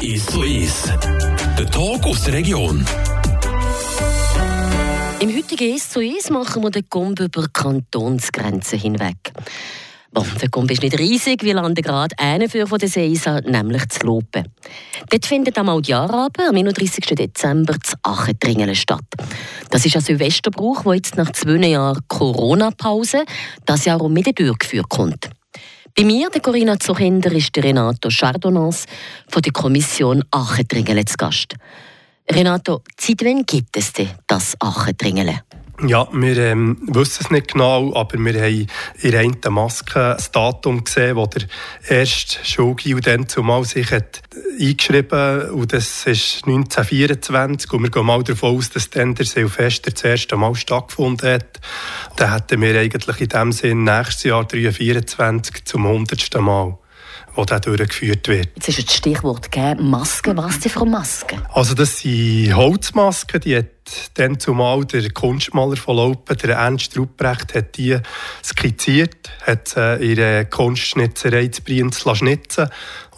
Ist so ist. Der Tag aus der Region. Im heutigen «Ist so ist» machen wir den Gomb über Kantonsgrenzen hinweg. Bon, der Gomb ist nicht riesig, wir landen gerade einen für von der Seisa, nämlich zu Lopen. Dort findet am Jahrabend, am 31. Dezember, das Achendringelen statt. Das ist ein Silvesterbrauch, der jetzt nach zwei Jahren Corona-Pause das Jahr um wieder durchgeführt kommt. Bei mir, der Corinna Zuchinder, ist der Renato Chardonnans von der Kommission Achendringelen zu Gast. Renato, seit wann gibt es denn das Achendringelen? Ja, wir ähm, wissen es nicht genau, aber wir haben in der Maske das Datum gesehen, wo der erste Schulgil dann zumal sich hat eingeschrieben und das ist 1924 und wir gehen mal davon aus, dass dann der Silvester das erste Mal stattgefunden hat. Dann hätten wir eigentlich in dem Sinn nächstes Jahr 2024 zum 100. Mal wo der durchgeführt wird. Jetzt ist das Stichwort gegeben, Masken. Was sind für Masken? Also das sind Holzmasken, die hat dann zumal der Kunstmaler von Laupen, der Ernst Ruprecht, hat die skizziert, hat in der Kunstschnitzerei zu Brienz schnitzen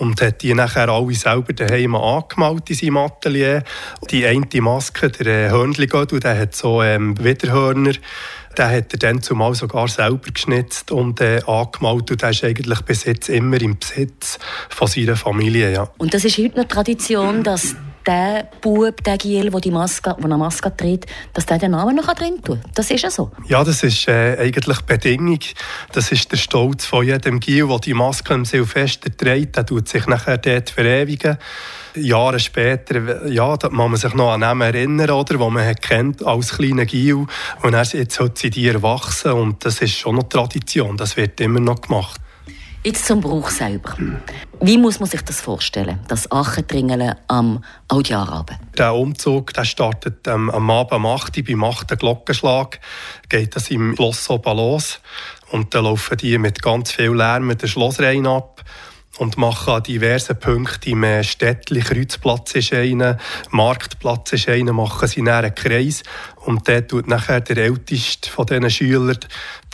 und hat die nachher alle selber daheim angemalt in seinem Atelier. Die eine Maske, der Hörnli-Gödel, der hat so ähm, Widerhörner den hat er dann zumal sogar selber geschnitzt und äh, angemalt und der ist eigentlich bis jetzt immer im Besitz von seiner Familie. Ja. Und das ist heute noch Tradition, dass der Bub, der Giel, der die Maske, der eine Maske trägt, dass der den Namen noch drin tut. Das ist ja so. Ja, das ist äh, eigentlich Bedingung. Das ist der Stolz von jedem Giel, der die Maske im Silvester trägt. Der tut sich nachher dort verewigen. Jahre später, ja, da muss man sich noch an ihn erinnern, oder, wo man kennt als kleiner Gil. Und er, jetzt hat sie die erwachsen und das ist schon noch Tradition. Das wird immer noch gemacht. Jetzt zum Brauch selber. Wie muss man sich das vorstellen, das Achendringeln am Altjahrabend? Der Umzug der startet ähm, am Abend um 8 Uhr, beim 8. Glockenschlag geht das im Schloss oben los. Und dann laufen die mit ganz viel Lärm den Schlossreihen ab und machen an diversen Punkten im Städtli, Kreuzplatz ist einer, Marktplatz ist einer, machen sie einen Kreis und der tut nachher der älteste von diesen Schülern,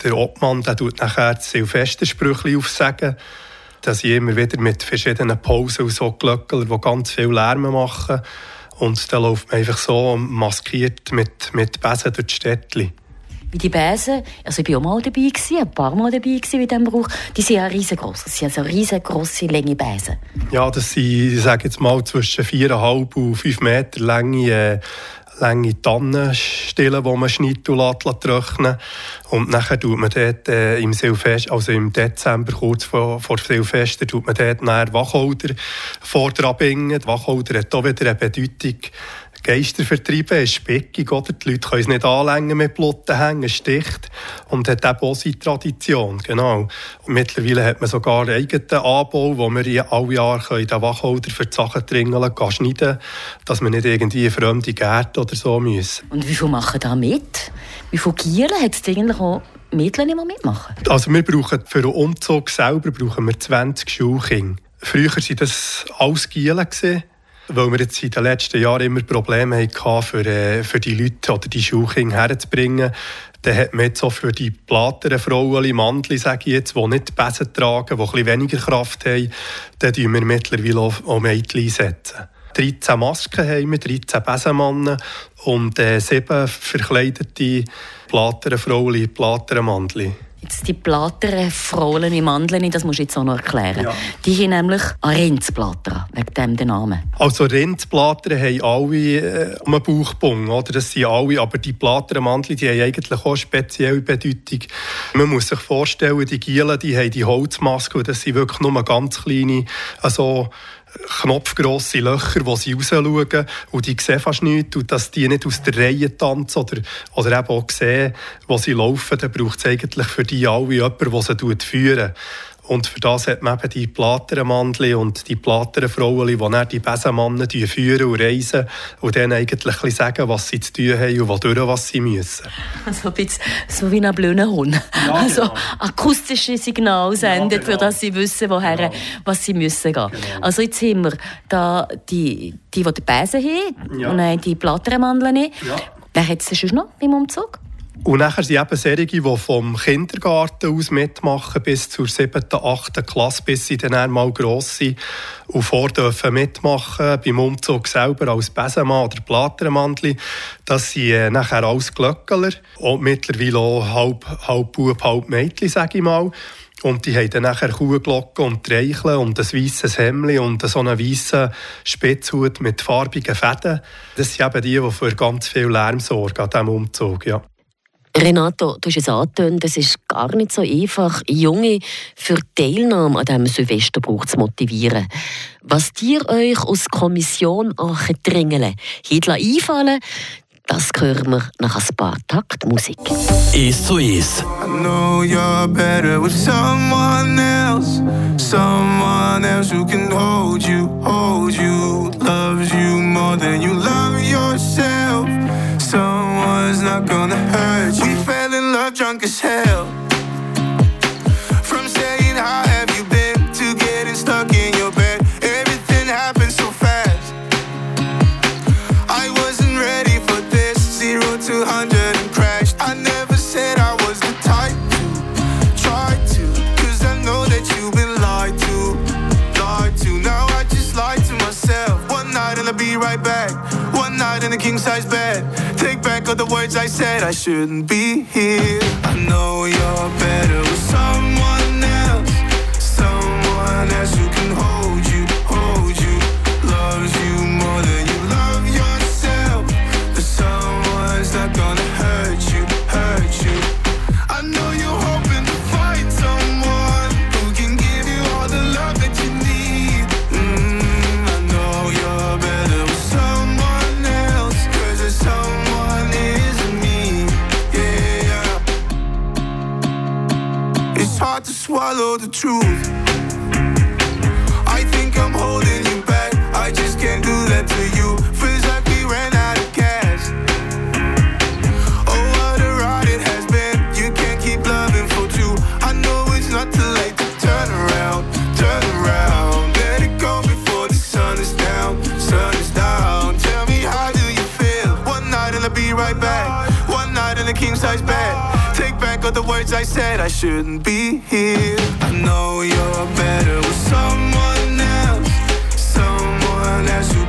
der Obmann, der tut nachher das Silvestersprüchli aufsagen, dass sie immer wieder mit verschiedenen Pausen und so Glöckler, die ganz viel Lärm machen und dann läuft man einfach so maskiert mit, mit Besen durch die Städtli wie die Bäsen, also ich war auch mal dabei, gewesen, ein paar Mal dabei gewesen in diesem Brauch, die sind ja riesengroß. Das sind also riesengroße, lange Bäsen. Ja, das sind, ich sage jetzt mal, zwischen 4,5 und 5 Meter lange äh, lange Tannenstellen, die man schneidet und lässt, trocknen Und nachher tut man dort äh, im Silvester, also im Dezember, kurz vor, vor Silvester, tut man dort Wacholder vor dran bingen. Wacholder hat auch wieder eine Bedeutung Geister vertreiben, ist speckig, oder? Die Leute können es nicht anlängen mit Plotten hängen, sticht. Und hat eben auch seine Tradition, genau. Und mittlerweile hat man sogar einen eigenen Anbau, wo wir alle Jahre den Wacholder für die Sachen dringeln, schneiden dass wir nicht irgendwie fremde Gärten oder so müssen. Und wie viele machen da mit? Wie viele Gieren hat es eigentlich auch Mädchen immer mitmachen? Also wir brauchen für den Umzug selber brauchen wir 20 Schulkinder. Früher waren das alles Gielen weil wir jetzt in den letzten Jahren immer Probleme hatten, für, äh, für die Leute oder die Schulkinder herzubringen. Dann hat man jetzt auch für die plateren Frauen, Mandli, sage ich jetzt, die nicht Besen tragen, die ein weniger Kraft haben, dann setzen wir mittlerweile auch, Mädchen einsetzen. 13 Masken haben wir, 13 Besenmannen und äh, sieben verkleidete plateren Frauen, plateren Mandli. Jetzt die Platteren, Frohlen im Mandeln, das musst du jetzt auch noch erklären. Ja. Die haben nämlich Rindsplattern, wegen dem den Namen. Also Rindsplattern haben alle äh, einen Bauchbung, oder? Das sind alle, aber die Platternmandel, die haben eigentlich auch spezielle Bedeutung. Man muss sich vorstellen, die Gielen, die haben die Holzmaske das sind wirklich nur ganz kleine, also knopfgrosse Löcher, wo sie rausschauen und die sehen fast nichts und dass die nicht aus der Reihe tanzen oder, oder eben auch sehen, wo sie laufen, dann braucht es eigentlich für die alle jemanden, der sie führen. Und für das hat man eben die Platernmandli und die Platerfrauen, die dann die Besenmannen führen und reisen und denen eigentlich sagen, was sie zu tun haben und wodurch was sie müssen. Also ein bisschen so wie ein blöder Hund. Ja, also genau. akustische Signale sendet, ja, genau. für das sie wissen, woher, genau. was sie müssen gehen. Genau. Also jetzt haben wir da die, die, die die Besen haben ja. und dann die Platernmandeln. Ja. Wer hat es schon noch im Umzug? Und nachher sind eben solche, die vom Kindergarten aus mitmachen bis zur 7., 8. Klasse, bis sie dann mal gross sind und vor dürfen mitmachen beim Umzug selber als Besenmann oder Platermandli. Das sind äh, nachher alles Glöckler und mittlerweile auch halb, halb Bub, halb Mädchen, sage ich mal. Und die haben dann nachher Kuhglocken und Treicheln und ein weißes Hemd und so einen weißen Spitzhut mit farbigen Fäden. Das sind eben die, die für ganz viel Lärm sorgen an diesem Umzug. Ja. Renato, du hast es angetönt, es ist gar nicht so einfach, Junge für Teilnahme an diesem Silvesterbrauch zu motivieren. Was dir euch aus Kommission dringeln, Hitler einfallen, das hören wir nach ein paar Takt Musik. Ist zu ist. I know you're better with someone else. Someone else who can hold you, hold you. Loves you more than you love yourself. Someone's not gonna hurt you. We fell in love drunk as hell. King size bed. Take back all the words I said, I shouldn't be here. I know you're better with someone swallow the truth. I think I'm holding you back. I just can't do that to you. Feels like we ran out of gas. Oh, what a ride it has been. You can't keep loving for two. I know it's not too late to turn around, turn around. Let it go before the sun is down, sun is down. Tell me how do you feel? One night and I'll be right back. One night in a king size bed. Back the words I said. I shouldn't be here. I know you're better with someone else, someone else who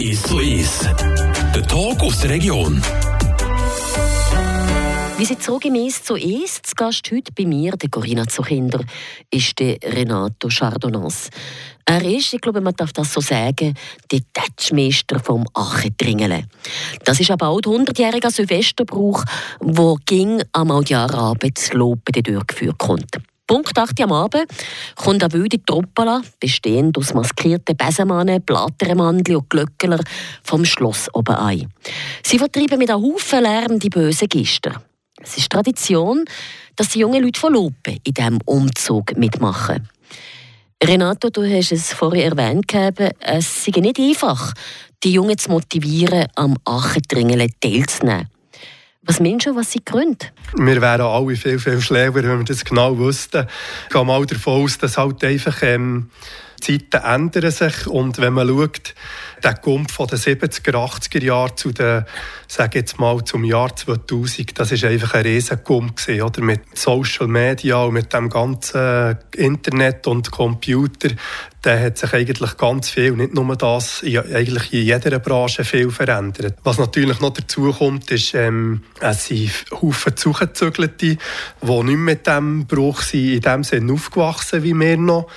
Ist so. Der Talk aus der Region. Wie sie zugemäß zu ist, zu Gast heute bei mir, der Corinna Zuchinder, ist der Renato Chardonnans. Er ist, ich glaube, man darf das so sagen, der Tätschmeister vom Achendringelen. Das ist ein bald 100-jähriger Silvesterbrauch, wo ging am Aljarabend zu Lopen durchgeführt kommt. Punkt 8 am Abend kommt eine wilde Truppe, bestehend aus maskierten Besenmannen, Plattermandli und Glöckler, vom Schloss oben ein. Sie vertreiben mit einem Haufen Lärm die bösen Gister. Es ist Tradition, dass die jungen Leute von Lopen in diesem Umzug mitmachen. Renato, du hast es vorher erwähnt, es sei nicht einfach, die Jungen zu motivieren, am Achendringeln teilzunehmen. Was meinst du, was sie Gründe? Wir wären alle viel, viel schläger, wenn wir das genau wüssten. Ich gehe mal davon aus, dass halt einfach ähm, Die Zeiten ändern sich und wenn man schaut, der Gump von den 70er, 80er Jahren zu den, sage jetzt mal, zum Jahr 2000, das ist einfach ein Riesengump gewesen, oder? Mit Social Media und mit dem ganzen Internet und Computer, da hat sich eigentlich ganz viel, nicht nur das, eigentlich in jeder Branche viel verändert. Was natürlich noch dazu kommt, ist, ähm, es sind Haufen Zugezügelte, die nicht mit diesem Bruch sind, in dem Sinne aufgewachsen wie wir noch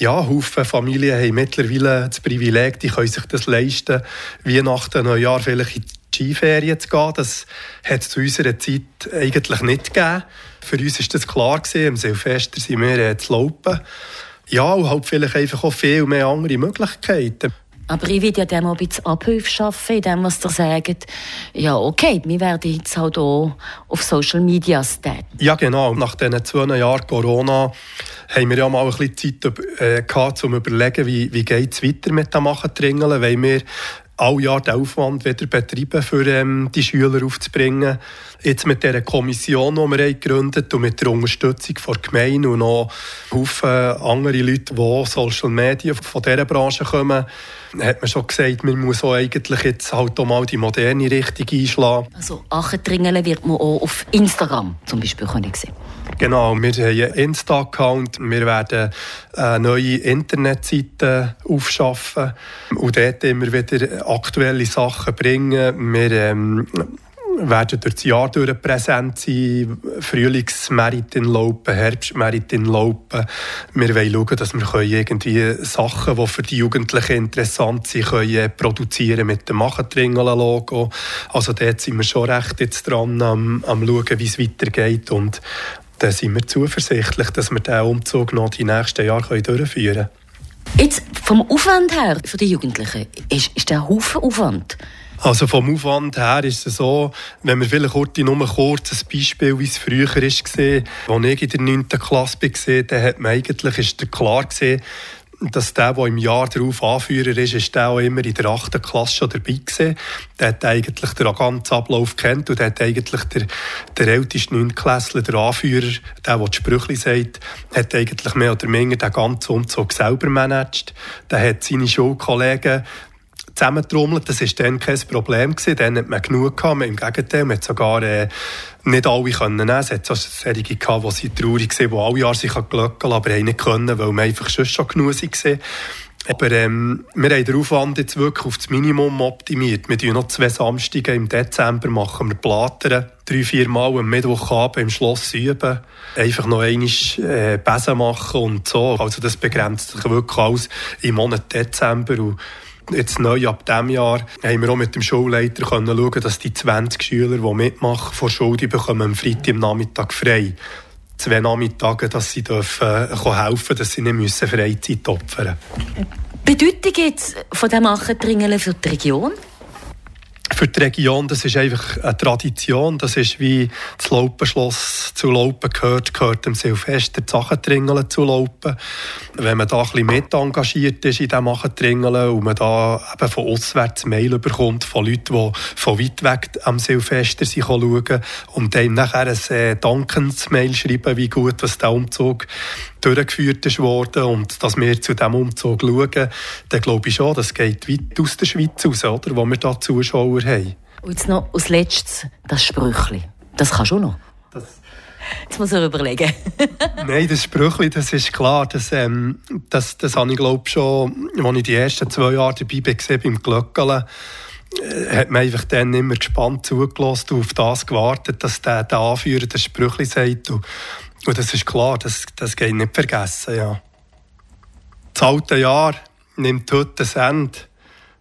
ja, Haufen Familien haben mittlerweile das Privileg, die können sich das leisten, Weihnachten, Neujahr vielleicht in die Skiferien zu gehen. Das hat es zu unserer Zeit eigentlich nicht gegeben. Für uns war das klar gewesen. Am Silvester sind wir äh, zu laufen. Ja, und halt vielleicht einfach auch viel mehr andere Möglichkeiten. Aber ich will ja dem auch ein bisschen Abhilfe schaffen, in dem, was ihr sagt. Ja, okay, wir werden jetzt halt auch auf Social Media stehen. Ja, genau. Nach diesen zwei Jahren Corona haben wir ja mal ein bisschen Zeit äh, gehabt, um zu überlegen, wie, wie geht es weiter mit dem Machen-Tringeln, weil wir alle Jahr den Aufwand wieder betreiben, für ähm, die Schüler aufzubringen. Jetzt mit dieser Kommission, die wir gegründet haben und mit der Unterstützung der Gemeinde und noch Haufen andere Leute, die Social Media von dieser Branche kommen, hat man schon gesagt, man muss auch eigentlich jetzt halt auch mal die moderne Richtung einschlagen. Also Achendringeln wird man auch auf Instagram zum Beispiel können sehen Genau, wir haben einen Insta-Account, wir werden eine neue Internetseite aufschaffen und dort immer wieder aktuelle Sachen bringen. Wir ähm, werden durch das Jahr durch präsent sein. Frühlingsmeritin laufen, Herbstmeritin laufen. Wir wollen schauen, dass wir irgendwie Sachen, die für die Jugendlichen interessant sind, können produzieren mit dem Machentringelen-Logo. Also dort sind wir schon recht jetzt dran am, am schauen, wie es weitergeht und dann sind wir zuversichtlich, dass wir diesen Umzug noch die nächsten Jahre durchführen können. Jetzt vom Aufwand her für die Jugendlichen, ist, ist der Haufen Aufwand? Also vom Aufwand her ist es so, wenn wir vielleicht heute nur kurz ein Beispiel, wie es früher war, als ich in der 9. Klasse war, dann hat man eigentlich, ist klar gesehen, dass der, der im Jahr darauf Anführer ist, ist der auch immer in der 8. Klasse schon dabei gewesen. Der hat eigentlich den ganzen Ablauf kennt und der hat eigentlich der, der älteste 9. Klässler, der Anführer, der, der die Sprüche sagt, hat eigentlich mehr oder weniger den ganzen Umzug selber managt. Der hat seine Schulkollegen zusammentrommelt. Das war dann kein Problem. Gewesen. Dann hat man genug gehabt. Im Gegenteil, man hat sogar äh, nicht alle können. Es hat so solche gehabt, die traurig waren, die alle Jahre sich glöckeln, aber haben nicht können, weil man einfach schon, schon genug war. Aber ähm, wir haben den Aufwand jetzt wirklich auf das Minimum optimiert. Wir machen noch zwei Samstage im Dezember, machen wir Platern, drei, vier Mal am Mittwochabend im Schloss üben, einfach noch einmal äh, Besen machen und so. Also das begrenzt sich wirklich alles im Monat Dezember. Und Jetzt neu ab diesem Jahr haben wir auch mit dem Schulleiter können schauen, dass die 20 Schüler, die mitmachen, vor Schule, die bekommen am Freitag am Nachmittag frei. Zwei Nachmittage, dass sie dürfen, äh, helfen dass sie nicht Freizeit opfern müssen. Bedeutung jetzt von dem Achendringeln für die Region? Für die Region, das ist einfach eine Tradition. Das ist wie das Laupenschloss zu Laupen gehört, gehört dem Silvester das Achendringeln zu Laupen. Wenn man da ein bisschen mit engagiert ist in diesem Achendringeln und man da eben von auswärts Mail bekommt von Leuten, die von weit weg am Silvester schauen und dann nachher ein äh, Dankensmail schreiben, wie gut was der Umzug durchgeführt ist worden und dass wir zu diesem Umzug schauen, dann glaube ich schon, das geht weit aus der Schweiz raus, oder, wo wir da Zuschauer haben. Und jetzt noch als letztes das Sprüchli. Das kannst du noch. Das Jetzt muss er überlegen. Nein, das Sprüchli, das ist klar. Das, ähm, das, das habe ich glaube schon, als ich die ersten zwei Jahre dabei war, beim Glöckeln, äh, hat man einfach dann immer gespannt zugelassen und auf das gewartet, dass der, der Anführer das Sprüchli sagt. Und und das ist klar, das, das geht nicht vergessen. Ja. Das alte Jahr nimmt heute ein Ende.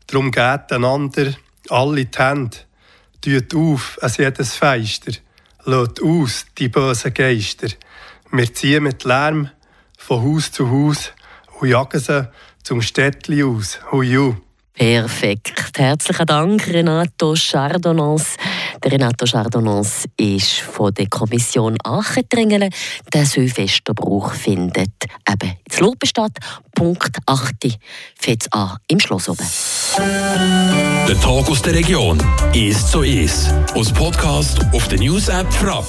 Darum geht einander alle die Hände. Tut auf an jedes Feister. Lädt aus die bösen Geister. Wir ziehen mit Lärm von Haus zu Haus und jagen sie zum Städtli aus. Huiu. Perfekt. Herzlichen Dank, Renato Chardonnans. Der Renato Chardonnans ist von der Kommission Aachentringelen. Der Silvesterbrauch findet eben in Lobenstadt, Punkt 8, fängt an im Schloss oben. Der Tag aus der Region ist so ist. Aus Podcast auf der News App Frapp.